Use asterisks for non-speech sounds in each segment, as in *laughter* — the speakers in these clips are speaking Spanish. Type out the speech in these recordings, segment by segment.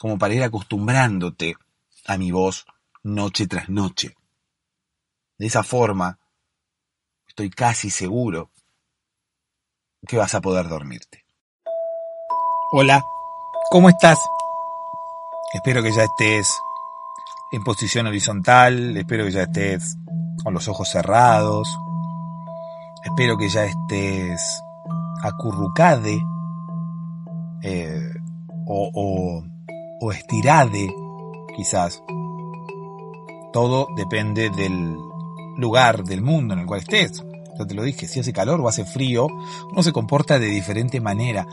como para ir acostumbrándote a mi voz noche tras noche. De esa forma, estoy casi seguro que vas a poder dormirte. Hola, ¿cómo estás? Espero que ya estés en posición horizontal, espero que ya estés con los ojos cerrados, Espero que ya estés acurrucade eh, o, o, estirade, quizás. Todo depende del lugar del mundo en el cual estés. Yo te lo dije, si hace calor o hace frío, uno se comporta de diferente manera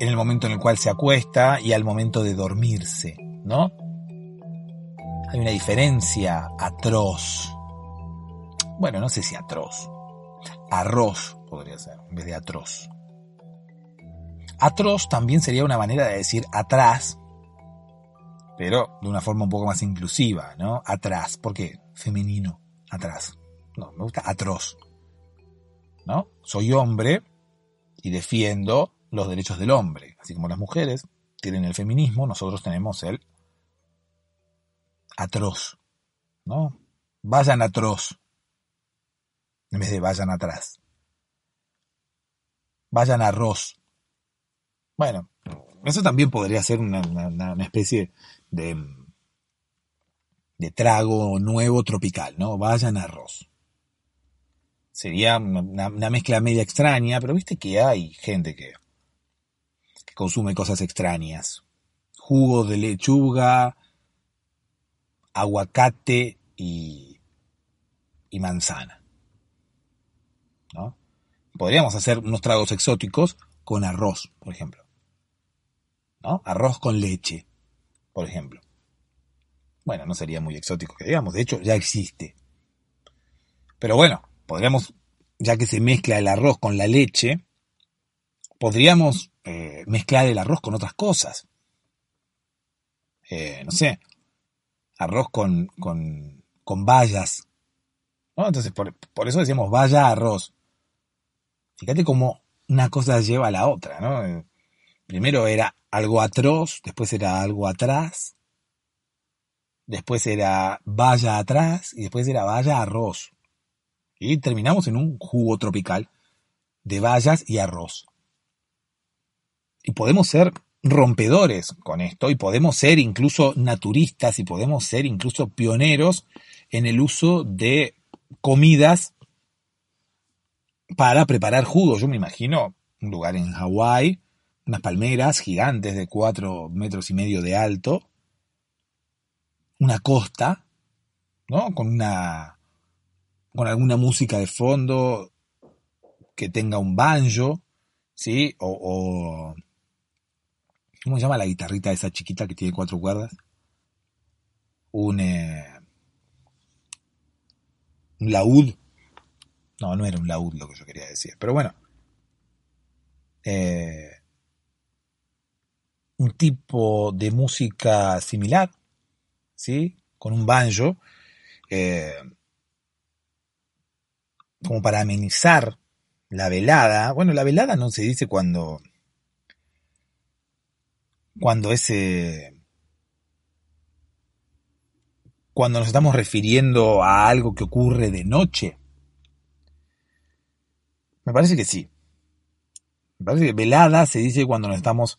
en el momento en el cual se acuesta y al momento de dormirse, ¿no? Hay una diferencia atroz. Bueno, no sé si atroz. Arroz podría ser, en vez de atroz. Atroz también sería una manera de decir atrás, pero de una forma un poco más inclusiva, ¿no? Atrás, porque femenino, atrás. No, me gusta atroz. ¿No? Soy hombre y defiendo los derechos del hombre, así como las mujeres tienen el feminismo, nosotros tenemos el atroz, ¿no? Vayan atroz en vez de vayan atrás. Vayan arroz. Bueno, eso también podría ser una, especie de, de trago nuevo tropical, ¿no? Vayan arroz. Sería una, mezcla media extraña, pero viste que hay gente que, que consume cosas extrañas. Jugo de lechuga, aguacate y, y manzana. Podríamos hacer unos tragos exóticos con arroz, por ejemplo. ¿No? Arroz con leche, por ejemplo. Bueno, no sería muy exótico que digamos, de hecho ya existe. Pero bueno, podríamos, ya que se mezcla el arroz con la leche, podríamos eh, mezclar el arroz con otras cosas. Eh, no sé, arroz con, con, con bayas. ¿no? Entonces, por, por eso decíamos vaya arroz. Fíjate cómo una cosa lleva a la otra, ¿no? Primero era algo atroz, después era algo atrás, después era vaya atrás y después era vaya arroz. Y terminamos en un jugo tropical de bayas y arroz. Y podemos ser rompedores con esto y podemos ser incluso naturistas y podemos ser incluso pioneros en el uso de comidas para preparar jugos. Yo me imagino un lugar en Hawái, unas palmeras gigantes de cuatro metros y medio de alto, una costa, ¿no? Con una, con alguna música de fondo que tenga un banjo, ¿sí? O, o ¿cómo se llama la guitarrita esa chiquita que tiene cuatro cuerdas? Un, eh, un laúd. No, no era un laúd lo que yo quería decir. Pero bueno. Eh, un tipo de música similar, ¿sí? Con un banjo, eh, como para amenizar la velada. Bueno, la velada no se dice cuando, cuando ese, cuando nos estamos refiriendo a algo que ocurre de noche. Me parece que sí. Me parece que velada se dice cuando nos estamos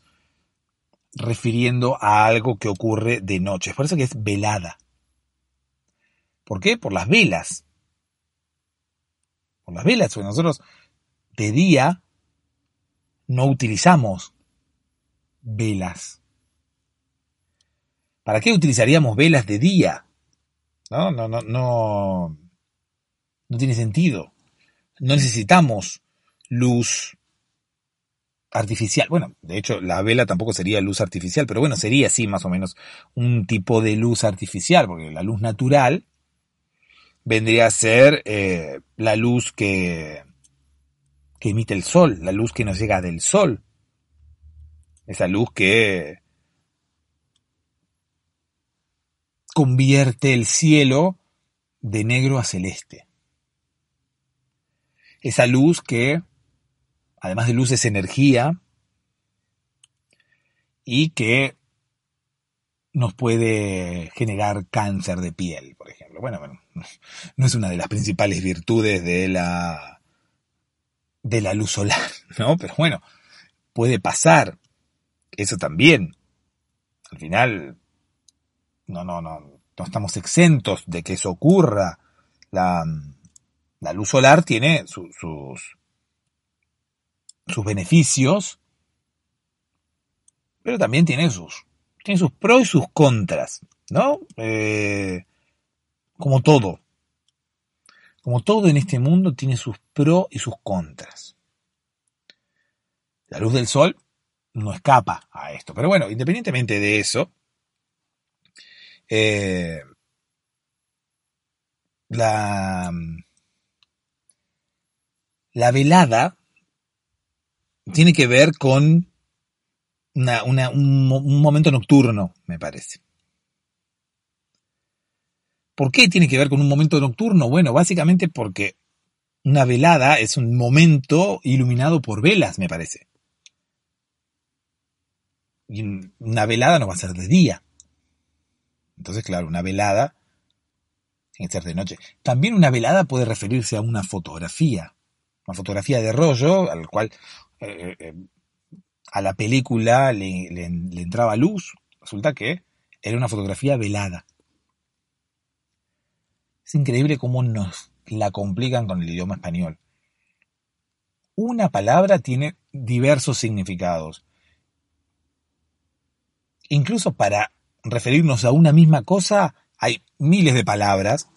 refiriendo a algo que ocurre de noche. Es por eso que es velada. ¿Por qué? Por las velas. Por las velas, porque nosotros de día no utilizamos velas. ¿Para qué utilizaríamos velas de día? No, no, no, no. No tiene sentido. No necesitamos luz artificial. Bueno, de hecho, la vela tampoco sería luz artificial, pero bueno, sería así más o menos un tipo de luz artificial, porque la luz natural vendría a ser eh, la luz que, que emite el sol, la luz que nos llega del sol. Esa luz que convierte el cielo de negro a celeste. Esa luz que además de luz es energía y que nos puede generar cáncer de piel, por ejemplo. Bueno, no es una de las principales virtudes de la de la luz solar, *laughs* ¿no? Pero bueno, puede pasar. Eso también. Al final, no, no, no, no estamos exentos de que eso ocurra. La, la luz solar tiene sus, sus beneficios, pero también tiene sus, tiene sus pros y sus contras, ¿no? Eh, como todo. Como todo en este mundo tiene sus pros y sus contras. La luz del sol no escapa a esto. Pero bueno, independientemente de eso, eh, la, la velada tiene que ver con un, momento nocturno, me parece. ¿Por qué tiene que ver con un momento nocturno? Bueno, básicamente porque una velada es un momento iluminado por velas, me parece. Y una velada no va a ser de día. Entonces, claro, una velada tiene que ser de noche. También una velada puede referirse a una fotografía. Una fotografía de rollo, al cual eh, eh, a la película le, entraba luz, resulta que era una fotografía velada. Es increíble cómo nos la complican con el idioma español. Una palabra tiene diversos significados. Incluso para referirnos a una misma cosa hay miles de palabras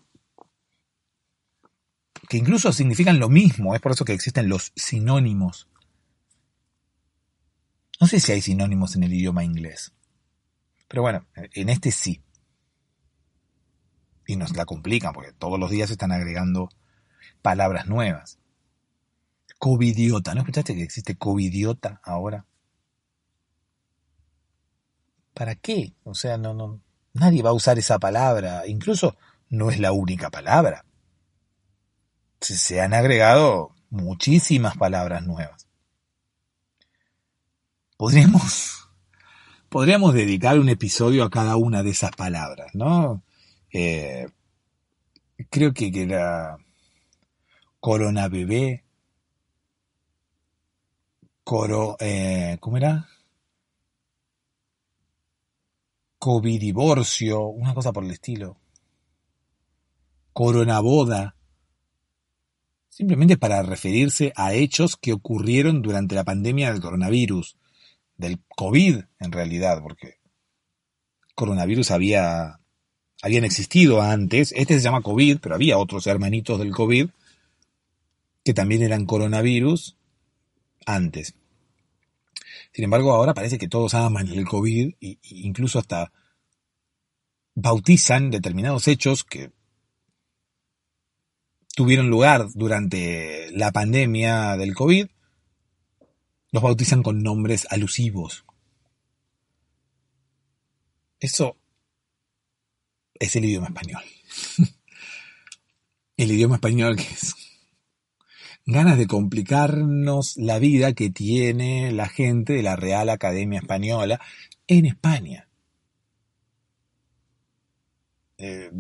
que incluso significan lo mismo. Es por eso que existen los sinónimos. No sé si hay sinónimos en el idioma inglés. Pero bueno, en este sí. Y nos la complican porque todos los días están agregando palabras nuevas. Covidiota. ¿No escuchaste que existe covidiota ahora? ¿Para qué? O sea, no, no, nadie va a usar esa palabra. Incluso no es la única palabra. se han agregado muchísimas palabras nuevas podríamos, *laughs* podríamos dedicar un episodio a cada una de esas palabras, ¿no? eh, creo que, era Corona Bebé, Coro, eh, ¿cómo era? COVID divorcio, una cosa por el estilo. Corona boda. Simplemente para referirse a hechos que ocurrieron durante la pandemia del coronavirus, del COVID en realidad, porque coronavirus había habían existido antes. Este se llama COVID, pero había otros hermanitos del COVID que también eran coronavirus antes. Sin embargo, ahora parece que todos aman el COVID e incluso hasta bautizan determinados hechos que tuvieron lugar durante la pandemia del COVID, los bautizan con nombres alusivos. Eso es el idioma español. *laughs* el idioma español que es ganas de complicarnos la vida que tiene la gente de la Real Academia Española en España. Eh,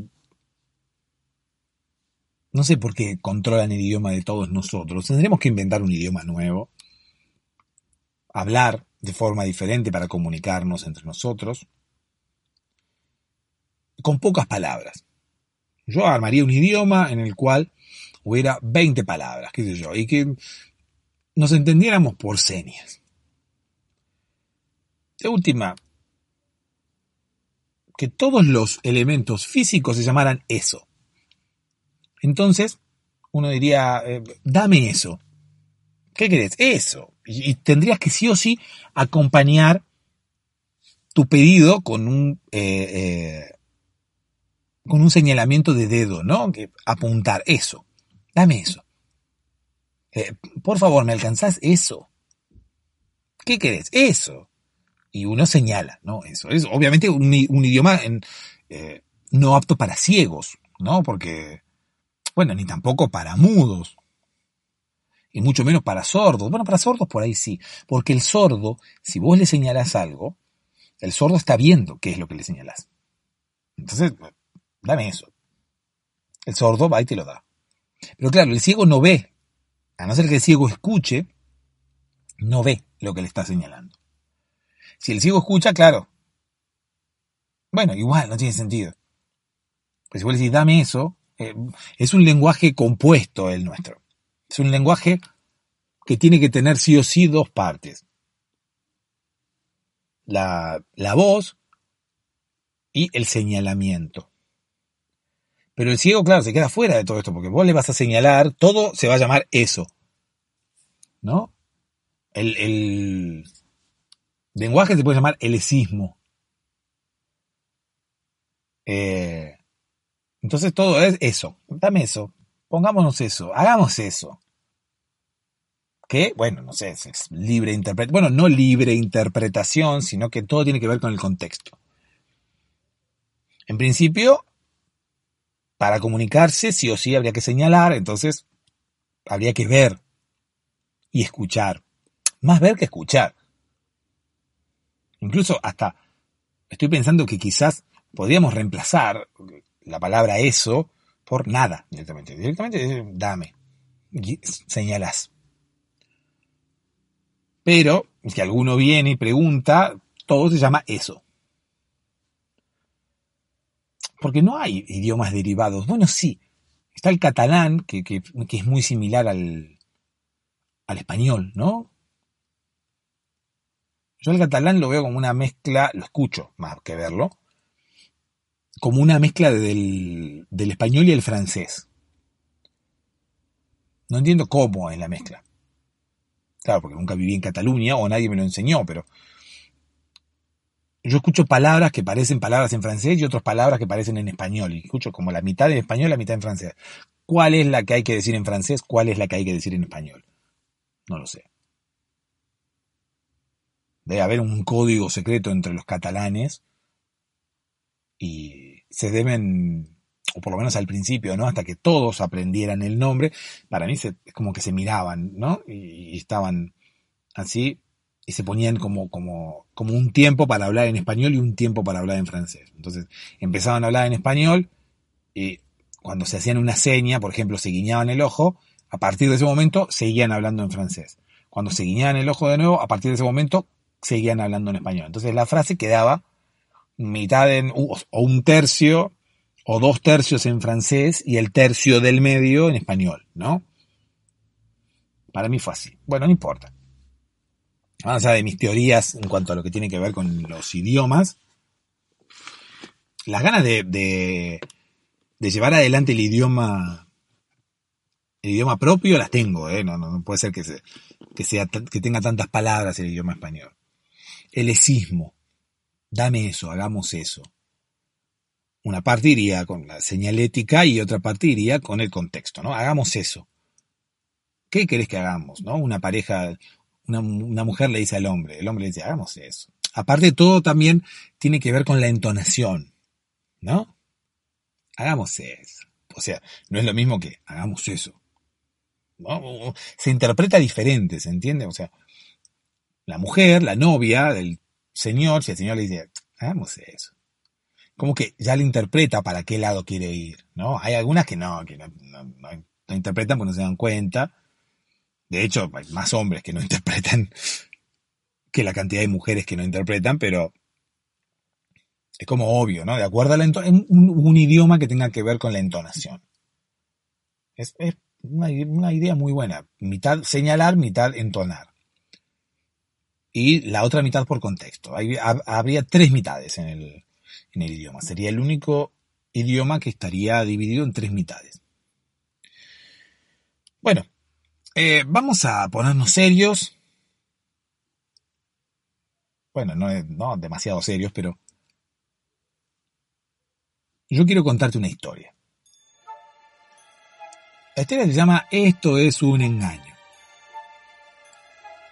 no sé por qué controlan el idioma de todos nosotros. Tendremos que inventar un idioma nuevo, hablar de forma diferente para comunicarnos entre nosotros con pocas palabras. Yo armaría un idioma en el cual hubiera 20 palabras, qué sé yo, y que nos entendiéramos por señas. De última, que todos los elementos físicos se llamaran eso. Entonces, uno diría, eh, dame eso. ¿Qué querés? Eso. Y, tendrías que sí o sí acompañar tu pedido con un eh, eh, con un señalamiento de dedo, ¿no? Que apuntar, eso, dame eso. Eh, por favor, ¿me alcanzás eso? ¿Qué querés? Eso. Y uno señala, ¿no? Eso. Es obviamente un, idioma no apto para ciegos, ¿no? Porque, bueno, ni tampoco para mudos. Y mucho menos para sordos. Bueno, para sordos por ahí sí. Porque el sordo, si vos le señalás algo, el sordo está viendo qué es lo que le señalás. Entonces, dame eso. El sordo va y te lo da. Pero claro, el ciego no ve. A no ser que el ciego escuche, no ve lo que le está señalando. Si el ciego escucha, claro. Bueno, igual, no tiene sentido. Pues si vos le decís, dame eso, eh, es un lenguaje compuesto el nuestro. Es un lenguaje que tiene que tener sí o sí dos partes. La, la voz y el señalamiento. Pero el ciego, claro, se queda fuera de todo esto, porque vos le vas a señalar, todo se va a llamar eso. ¿No? El, lenguaje se puede llamar elesismo. Eh, entonces todo es eso. Dame eso. Pongámonos eso. Hagamos eso. Bueno, no sé, es libre interpretación. Bueno, no libre interpretación, sino que todo tiene que ver con el contexto. En principio, para comunicarse sí o sí habría que señalar, entonces habría que ver y escuchar. Más ver que escuchar. Incluso hasta estoy pensando que quizás podríamos reemplazar la palabra eso por nada directamente. Directamente dame, señalas. Pero si alguno viene y pregunta, todo se llama eso porque no hay idiomas derivados. Bueno, sí, está el catalán, que, es muy similar al, al español, ¿no? Yo el catalán lo veo como una mezcla, lo escucho más que verlo, como una mezcla del, del español y el francés. No entiendo cómo es la mezcla. Claro, porque nunca viví en Cataluña o nadie me lo enseñó, pero yo escucho palabras que parecen palabras en francés y otras palabras que parecen en español. Y escucho como la mitad en español la mitad en francés. ¿Cuál es la que hay que decir en francés? ¿Cuál es la que hay que decir en español? No lo sé. Debe haber un código secreto entre los catalanes y se deben, o por lo menos al principio, ¿no? Hasta que todos aprendieran el nombre, para mí es como que se miraban, ¿no? y estaban así y se ponían como, como, como un tiempo para hablar en español y un tiempo para hablar en francés. Entonces empezaban a hablar en español Y cuando se hacían una seña, por ejemplo, se guiñaban el ojo, a partir de ese momento seguían hablando en francés. Cuando se guiñaban el ojo de nuevo, a partir de ese momento seguían hablando en español. Entonces la frase quedaba mitad en, o un tercio o dos tercios en francés y el tercio del medio en español, ¿no? Para mí fue así. Bueno, no importa. Más allá de mis teorías en cuanto a lo que tiene que ver con los idiomas, las ganas de, de, llevar adelante el idioma el idioma propio las tengo, ¿eh? no, no, puede ser que, que, sea, que tenga tantas palabras el idioma español. El esismo, dame eso, hagamos eso. Una parte iría con la señalética y otra parte iría con el contexto, ¿no? Hagamos eso. ¿Qué querés que hagamos, no? Una pareja, una, mujer le dice al hombre, el hombre le dice, hagamos eso. Aparte de todo, también tiene que ver con la entonación, ¿no? Hagamos eso. O sea, no es lo mismo que hagamos eso. ¿no? Se interpreta diferente, ¿se entiende? O sea, la mujer, la novia del señor, si el señor le dice, hagamos eso. Como que ya le interpreta para qué lado quiere ir, ¿no? Hay algunas que no, que no, interpretan porque no se dan cuenta. De hecho, hay más hombres que no *laughs* interpretan que la cantidad de mujeres que no interpretan, pero es como obvio, ¿no? De acuerdo a la un, un, idioma que tenga que ver con la entonación. Es, una, idea muy buena. Mitad señalar, mitad entonar. Y la otra mitad por contexto. habría tres mitades en el, en el idioma. Sería el único idioma que estaría dividido en tres mitades. Bueno, eh, vamos a ponernos serios. Bueno, no, no demasiado serios, pero yo quiero contarte una historia. La historia se llama Esto es un engaño.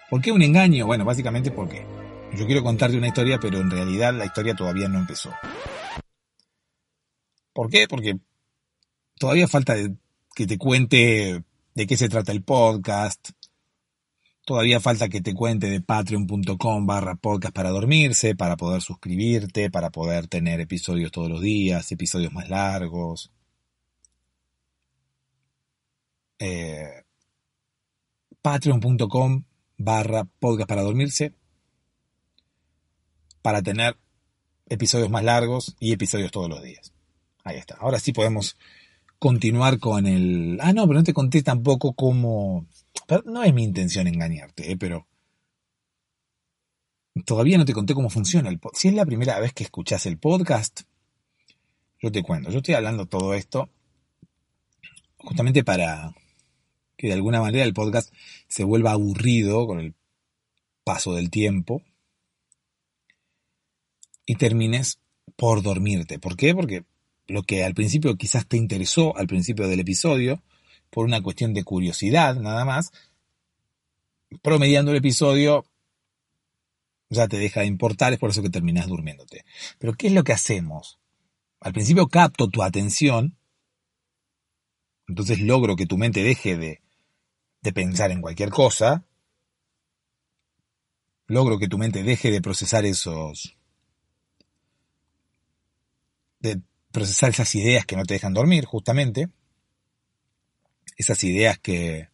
¿Por qué un engaño? Bueno, básicamente porque yo quiero contarte una historia, pero en realidad la historia todavía no empezó. ¿Por qué? Porque todavía falta que te cuente de qué se trata el podcast. Todavía falta que te cuente de patreon.com barra podcast para dormirse, para poder suscribirte, para poder tener episodios todos los días, episodios más largos. Eh, patreon.com barra podcast para dormirse para tener episodios más largos y episodios todos los días. Ahí está. Ahora sí podemos continuar con el... Ah, no, pero no te conté tampoco cómo... no es mi intención engañarte, ¿eh? pero... Todavía no te conté cómo funciona el podcast. Si es la primera vez que escuchas el podcast, yo te cuento. Yo estoy hablando todo esto justamente para que de alguna manera el podcast se vuelva aburrido con el paso del tiempo y termines por dormirte. ¿Por qué? Porque lo que al principio quizás te interesó al principio del episodio, por una cuestión de curiosidad nada más, promediando el episodio ya te deja de importar, es por eso que terminas durmiéndote. Pero ¿qué es lo que hacemos? Al principio capto tu atención, entonces logro que tu mente deje de, de pensar en cualquier cosa, logro que tu mente deje de procesar esos, de procesar esas ideas que no te dejan dormir, justamente. Esas ideas que,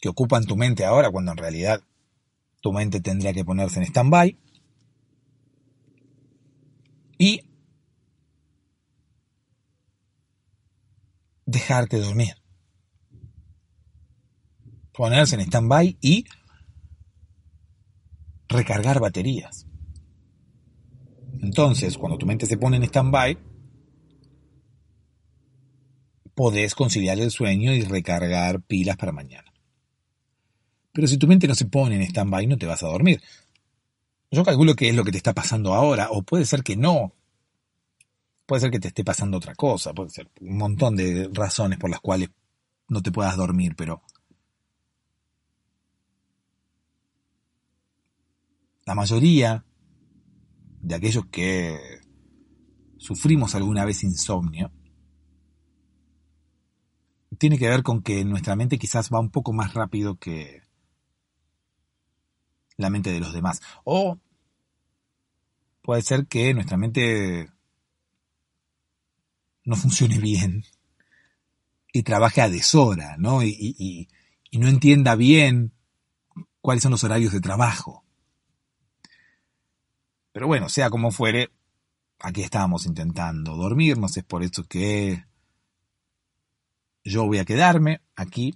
que ocupan tu mente ahora, cuando en realidad tu mente tendría que ponerse en stand-by. Y dejarte dormir. Ponerse en stand-by y recargar baterías. Entonces, cuando tu mente se pone en stand-by, podés conciliar el sueño y recargar pilas para mañana. Pero si tu mente no se pone en stand-by, no te vas a dormir. Yo calculo que es lo que te está pasando ahora, o puede ser que no. Puede ser que te esté pasando otra cosa, puede ser un montón de razones por las cuales no te puedas dormir, pero la mayoría de aquellos que sufrimos alguna vez insomnio, tiene que ver con que nuestra mente quizás va un poco más rápido que la mente de los demás. O puede ser que nuestra mente no funcione bien y trabaje a deshora, ¿no? Y, y no entienda bien cuáles son los horarios de trabajo. Pero bueno, sea como fuere, aquí estábamos intentando dormirnos, es por eso que yo voy a quedarme aquí,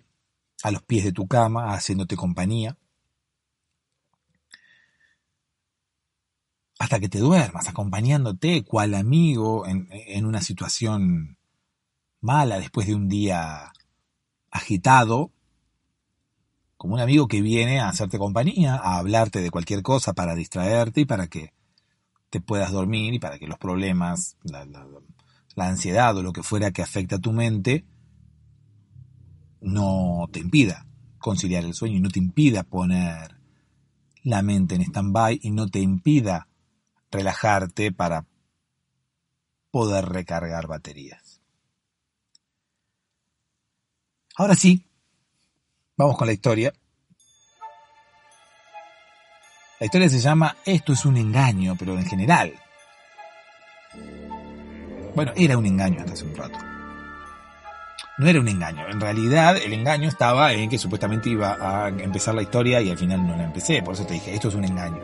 a los pies de tu cama, haciéndote compañía, hasta que te duermas, acompañándote cual amigo en, en una situación mala después de un día agitado, como un amigo que viene a hacerte compañía, a hablarte de cualquier cosa para distraerte y para que te puedas dormir y para que los problemas, la, ansiedad o lo que fuera que afecte a tu mente, no te impida conciliar el sueño y no te impida poner la mente en stand-by y no te impida relajarte para poder recargar baterías. Ahora sí, vamos con la historia. La historia se llama Esto es un engaño, pero en general. Bueno, era un engaño hasta hace un rato. No era un engaño. En realidad, el engaño estaba en que supuestamente iba a empezar la historia y al final no la empecé. Por eso te dije, esto es un engaño.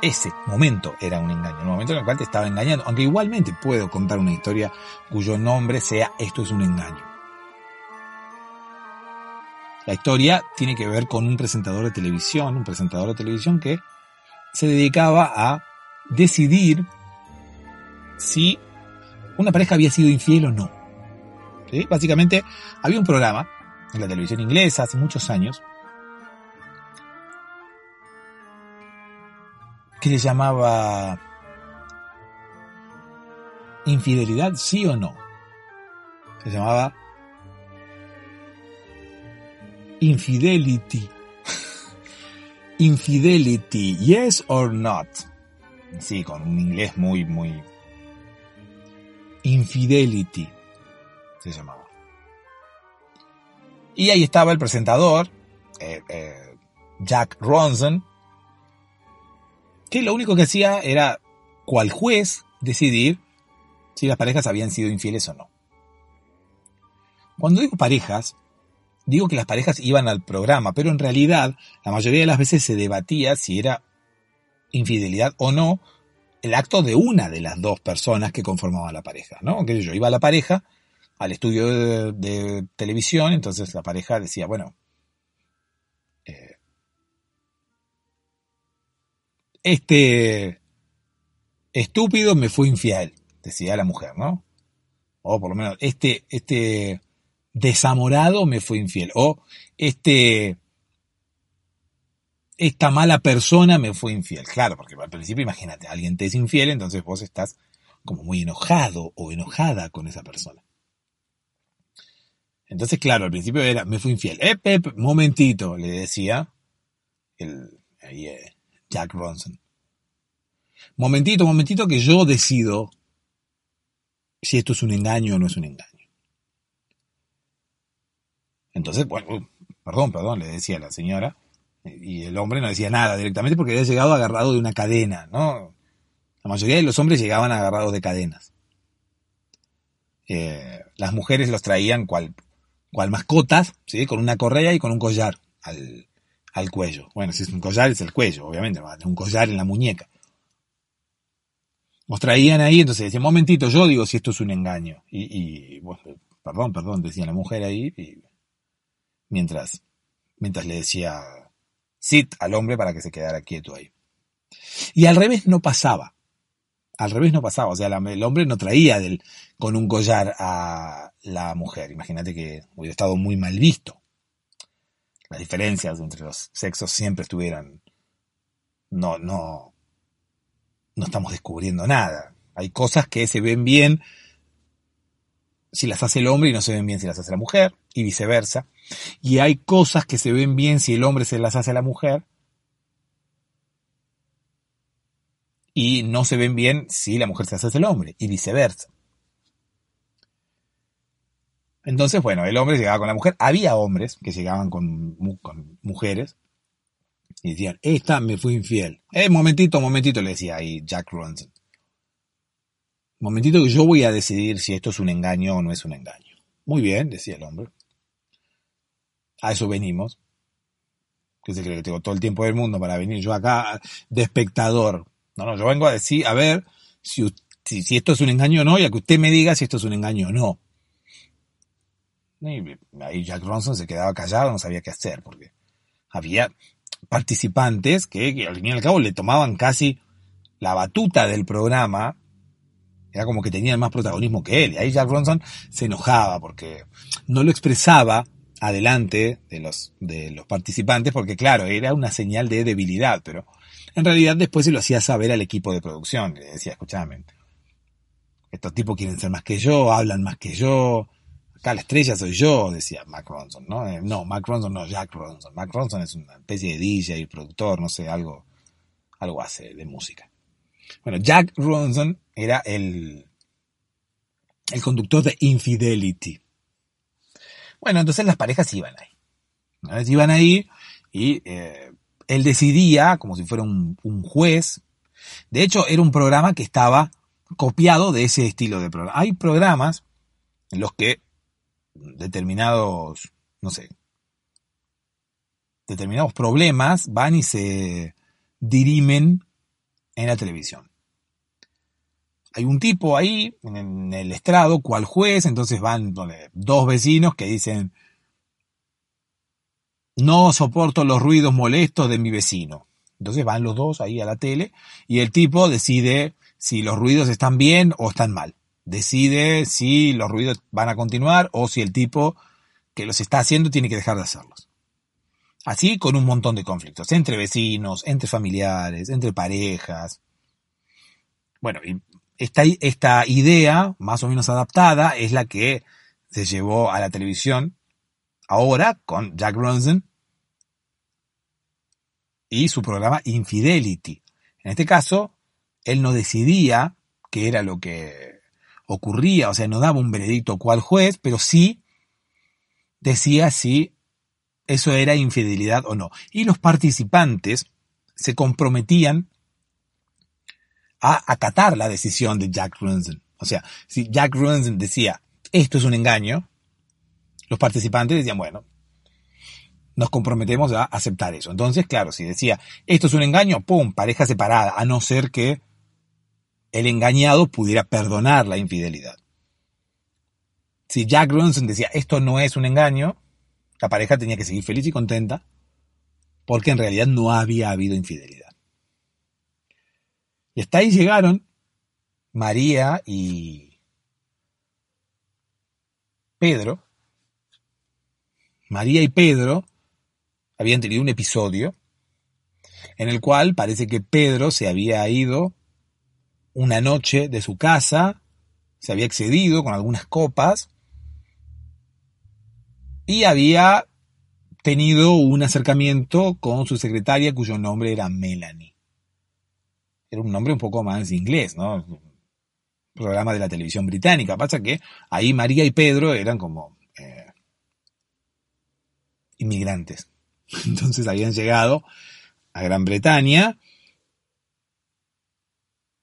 Ese momento era un engaño, el momento en el cual te estaba engañando. Aunque igualmente puedo contar una historia cuyo nombre sea Esto es un engaño. La historia tiene que ver con un presentador de televisión, un presentador de televisión que se dedicaba a decidir si una pareja había sido infiel o no. Básicamente había un programa en la televisión inglesa hace muchos años que se llamaba Infidelidad, sí o no. Se llamaba Infidelity. Infidelity, yes or not. Sí, con un inglés muy, muy... Infidelity se llamaba. Y ahí estaba el presentador, eh, eh, Jack Ronson, que lo único que hacía era, cual juez, decidir si las parejas habían sido infieles o no. Cuando digo parejas, digo que las parejas iban al programa, pero en realidad la mayoría de las veces se debatía si era infidelidad o no el acto de una de las dos personas que conformaban la pareja, ¿no? Que yo iba a la pareja al estudio de, televisión, entonces la pareja decía, bueno, eh, este estúpido me fue infiel, decía la mujer, ¿no? O por lo menos, este, este desamorado me fue infiel. O este, esta mala persona me fue infiel. Claro, porque al principio imagínate, alguien te es infiel, entonces vos estás como muy enojado o enojada con esa persona. Entonces, claro, al principio era, me fue infiel. Eh, momentito, le decía el, eh, Jack Ronson. Momentito, momentito que yo decido si esto es un engaño o no es un engaño. Entonces, bueno, perdón, perdón, le decía la señora, y el hombre no decía nada directamente porque había llegado agarrado de una cadena, ¿no? La mayoría de los hombres llegaban agarrados de cadenas. Eh, las mujeres los traían cual, cual mascotas, ¿sí? Con una correa y con un collar al, al cuello. Bueno, si es un collar es el cuello, obviamente, un collar en la muñeca. Los traían ahí, entonces decía, momentito, yo digo si esto es un engaño. Y, y bueno, perdón, perdón, decía la mujer ahí, y mientras, mientras le decía sit al hombre para que se quedara quieto ahí. Y al revés no pasaba. Al revés no pasaba. O sea, el hombre no traía con un collar a la mujer. Imagínate que hubiera estado muy mal visto. Las diferencias entre los sexos siempre estuvieran. No, no. No estamos descubriendo nada. Hay cosas que se ven bien si las hace el hombre y no se ven bien si las hace la mujer, y viceversa. Y hay cosas que se ven bien si el hombre se las hace a la mujer y no se ven bien si la mujer se las hace al hombre y viceversa. Entonces, bueno, el hombre llegaba con la mujer. Había hombres que llegaban con, mujeres y decían, esta me fue infiel. Eh, momentito, momentito, le decía ahí Jack Ronson. Momentito que yo voy a decidir si esto es un engaño o no es un engaño. Muy bien, decía el hombre. A eso venimos. Que se cree que tengo todo el tiempo del mundo para venir yo acá de espectador. No, no, yo vengo a decir, a ver si, si, esto es un engaño o no y a que usted me diga si esto es un engaño o no. Y ahí Jack Ronson se quedaba callado, no sabía qué hacer, porque había participantes que, que al fin y al cabo le tomaban casi la batuta del programa era como que tenían más protagonismo que él. Y ahí Jack Ronson se enojaba porque no lo expresaba adelante de los, de los participantes porque claro, era una señal de debilidad, pero en realidad después se lo hacía saber al equipo de producción. Le decía, escúchame, estos tipos quieren ser más que yo, hablan más que yo. Acá la estrella soy yo, decía Mac Ronson, ¿no? Eh, no, Mac Ronson no, Jack Ronson. Mac Ronson es una especie de DJ productor, no sé, algo, algo hace de música. Bueno, Jack Ronson era el, el conductor de Infidelity. Bueno, entonces las parejas iban ahí. Iban ahí y eh, él decidía, como si fuera un, un, juez. De hecho, era un programa que estaba copiado de ese estilo de programa. Hay programas en los que determinados, no sé, determinados problemas van y se dirimen en la televisión. Hay un tipo ahí en el estrado, cual juez, entonces van dos vecinos que dicen, no soporto los ruidos molestos de mi vecino. Entonces van los dos ahí a la tele y el tipo decide si los ruidos están bien o están mal. Decide si los ruidos van a continuar o si el tipo que los está haciendo tiene que dejar de hacerlos. Así con un montón de conflictos, entre vecinos, entre familiares, entre parejas. Bueno, y esta, esta idea, más o menos adaptada, es la que se llevó a la televisión ahora con Jack Ronson y su programa Infidelity. En este caso, él no decidía qué era lo que ocurría, o sea, no daba un veredicto cual juez, pero sí decía si eso era infidelidad o no. Y los participantes se comprometían a acatar la decisión de Jack Ronson. O sea, si Jack Ronson decía, esto es un engaño, los participantes decían, bueno, nos comprometemos a aceptar eso. Entonces, claro, si decía, esto es un engaño, ¡pum!, pareja separada, a no ser que el engañado pudiera perdonar la infidelidad. Si Jack Ronson decía, esto no es un engaño, la pareja tenía que seguir feliz y contenta porque en realidad no había habido infidelidad. Y hasta ahí llegaron María y Pedro. María y Pedro habían tenido un episodio en el cual parece que Pedro se había ido una noche de su casa, se había excedido con algunas copas y había tenido un acercamiento con su secretaria cuyo nombre era Melanie. Era un nombre un poco más inglés, ¿no? programa de la televisión británica. Pasa que ahí María y Pedro eran como eh, inmigrantes. *laughs* Entonces habían llegado a Gran Bretaña.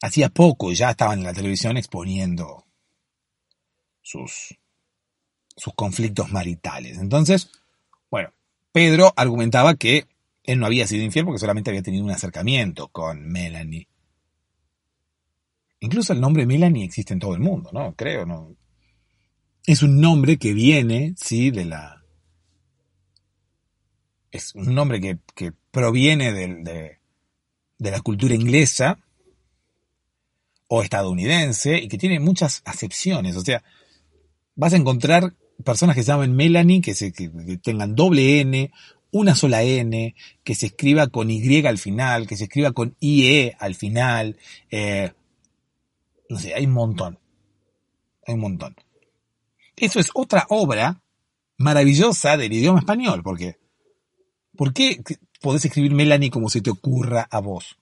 Hacía poco ya estaban en la televisión exponiendo sus sus conflictos maritales. Entonces, bueno, Pedro argumentaba que él no había sido infiel porque solamente había tenido un acercamiento con Melanie. Incluso el nombre Melanie existe en todo el mundo, ¿no? Creo, ¿no? Es un nombre que viene, sí, de la... Es un nombre que, que proviene de, de la cultura inglesa o estadounidense y que tiene muchas acepciones. O sea, vas a encontrar personas que se llaman Melanie, que, se, tengan doble N, una sola N, que se escriba con Y al final, que se escriba con IE al final. Eh, no sé, hay un montón. Hay un montón. Eso es otra obra maravillosa del idioma español, porque ¿por qué podés escribir Melanie como se te ocurra a vos?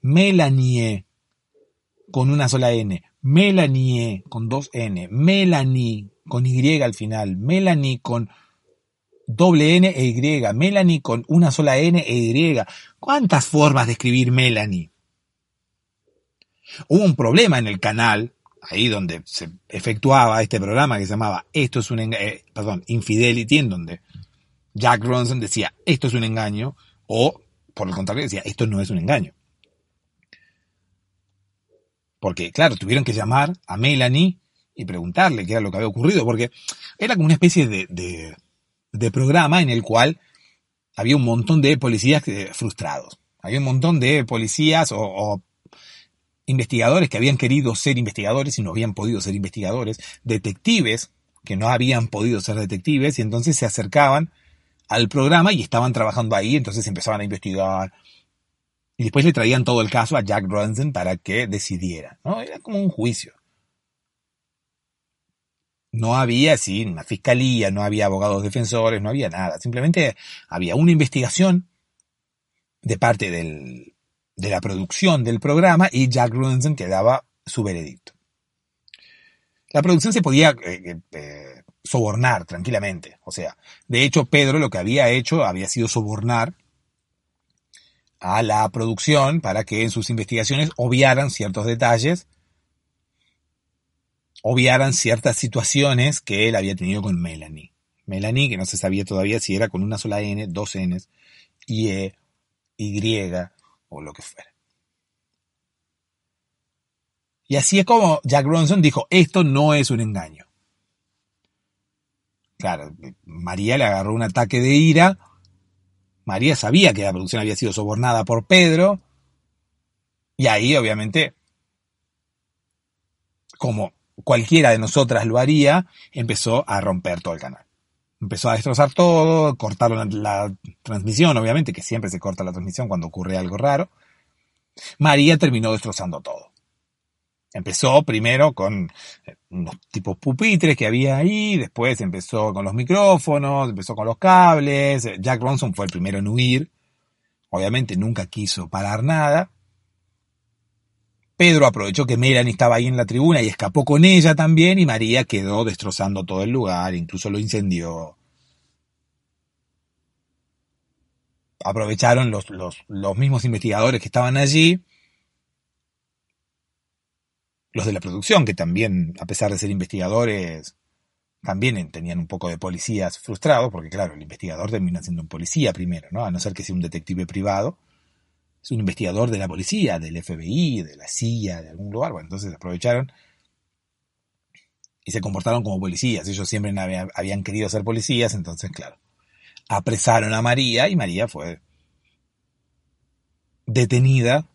Melanie con una sola N, Melanie con dos N, Melanie con Y al final, Melanie con doble N e Y, Melanie con una sola N e Y. ¿Cuántas formas de escribir Melanie? Hubo un problema en el canal, ahí donde se efectuaba este programa que se llamaba Esto es un engaño, eh, perdón, Infidelity, en donde Jack Ronson decía esto es un engaño, o por el contrario decía esto no es un engaño. Porque, claro, tuvieron que llamar a Melanie y preguntarle qué era lo que había ocurrido, porque era como una especie de, de, programa en el cual había un montón de policías eh, frustrados. Había un montón de policías o, investigadores que habían querido ser investigadores y no habían podido ser investigadores, detectives que no habían podido ser detectives y entonces se acercaban al programa y estaban trabajando ahí, entonces empezaban a investigar. Y después le traían todo el caso a Jack Ronson para que decidiera. ¿no? Era como un juicio. No había, sí, una fiscalía, no había abogados defensores, no había nada. Simplemente había una investigación de parte del, de la producción del programa y Jack Ronson que daba su veredicto. La producción se podía eh, eh, eh, sobornar tranquilamente. O sea, de hecho, Pedro lo que había hecho había sido sobornar a la producción para que en sus investigaciones obviaran ciertos detalles obviaran ciertas situaciones que él había tenido con Melanie. Melanie, que no se sabía todavía si era con una sola N, dos Ns, IE, Y o lo que fuera. Y así es como Jack Ronson dijo, esto no es un engaño. Claro, María le agarró un ataque de ira. María sabía que la producción había sido sobornada por Pedro. Y ahí, obviamente, como cualquiera de nosotras lo haría, empezó a romper todo el canal. Empezó a destrozar todo, cortaron la, transmisión, obviamente, que siempre se corta la transmisión cuando ocurre algo raro. María terminó destrozando todo. Empezó primero con eh, unos tipos pupitres que había ahí, después empezó con los micrófonos, empezó con los cables. Jack Ronson fue el primero en huir. Obviamente nunca quiso parar nada. Pedro aprovechó que Melanie estaba ahí en la tribuna y escapó con ella también y María quedó destrozando todo el lugar, incluso lo incendió. Aprovecharon los, los mismos investigadores que estaban allí, los de la producción, que también, a pesar de ser investigadores, también tenían un poco de policías frustrados, porque claro, el investigador termina siendo un policía primero, ¿no? A no ser que sea un detective privado es un investigador de la policía, del FBI, de la CIA, de algún lugar. Bueno, entonces aprovecharon y se comportaron como policías. Ellos siempre habían querido ser policías, entonces, claro, apresaron a María y María fue detenida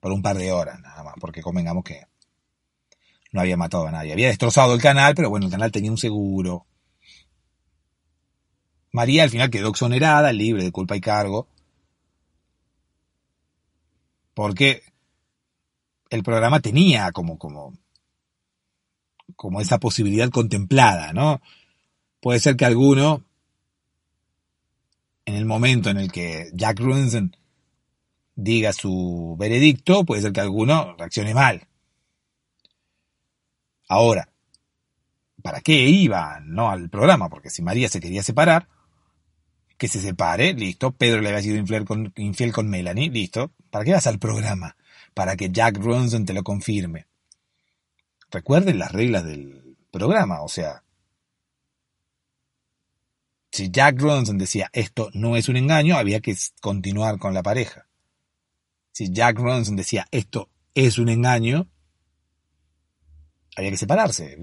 por un par de horas, nada más, porque convengamos que no había matado a nadie. Había destrozado el canal, pero bueno, el canal tenía un seguro. María al final quedó exonerada, libre de culpa y cargo, porque el programa tenía como, como, como esa posibilidad contemplada, ¿no? Puede ser que alguno, en el momento en el que Jack Runson diga su veredicto, puede ser que alguno reaccione mal. Ahora, ¿para qué iba no al programa? Porque si María se quería separar, que se separe, listo. Pedro le había sido infiel con, infiel con Melanie, listo. ¿Para qué vas al programa? Para que Jack Ronson te lo confirme. Recuerden las reglas del programa, o sea, si Jack Ronson decía esto no es un engaño, había que continuar con la pareja. Si Jack Ronson decía esto es un engaño, había que separarse.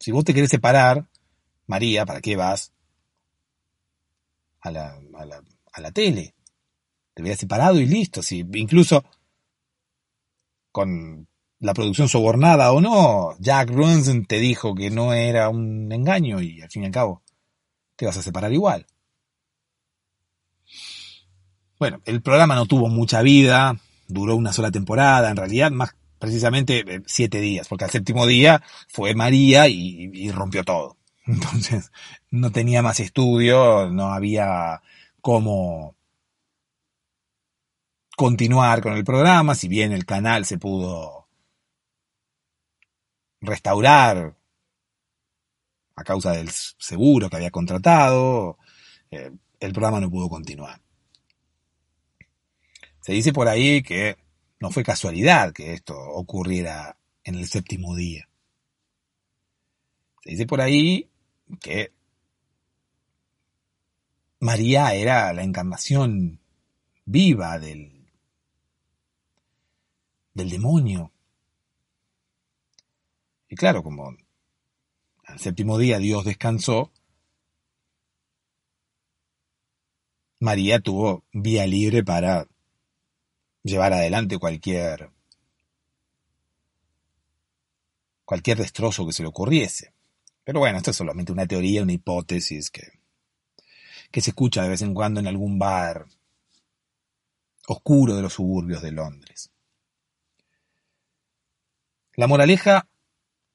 Si vos te querés separar, María, ¿para qué vas a la, a la, a la tele? te hubieras separado y listo. Si incluso con la producción sobornada o no, Jack Ronson te dijo que no era un engaño y al fin y al cabo te vas a separar igual. Bueno, el programa no tuvo mucha vida, duró una sola temporada, en realidad más precisamente eh, siete días, porque al séptimo día fue María y rompió todo. Entonces no tenía más estudio, no había cómo continuar con el programa, si bien el canal se pudo restaurar a causa del seguro que había contratado, eh, el programa no pudo continuar. Se dice por ahí que no fue casualidad que esto ocurriera en el séptimo día. Se dice por ahí que María era la encarnación viva del, del demonio. Y claro, como al séptimo día Dios descansó, María tuvo vía libre para llevar adelante cualquier cualquier destrozo que se le ocurriese. Pero bueno, esto es solamente una teoría, una hipótesis que, que se escucha de vez en cuando en algún bar oscuro de los suburbios de Londres. La moraleja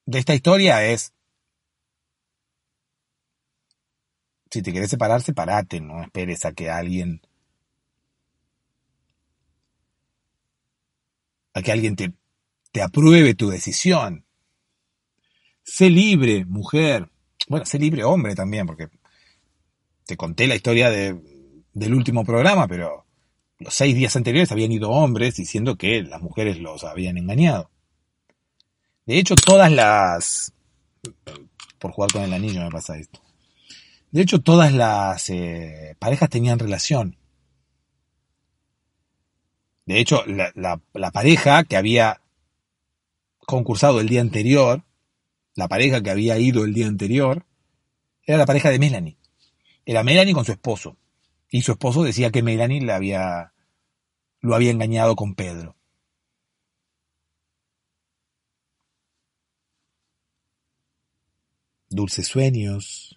de esta historia es, si te quieres separar, separate, no esperes a que alguien, a que alguien te, te apruebe tu decisión. Sé libre, mujer. Bueno, sé libre hombre también, porque te conté la historia de, del último programa, pero los seis días anteriores habían ido hombres diciendo que las mujeres los habían engañado. De hecho, todas las... Por jugar con el anillo me pasa esto. De hecho, todas las eh, parejas tenían relación. De hecho, la, la pareja que había concursado el día anterior, la pareja que había ido el día anterior, era la pareja de Melanie. Era Melanie con su esposo. Y su esposo decía que Melanie la había, lo había engañado con Pedro. Dulces sueños.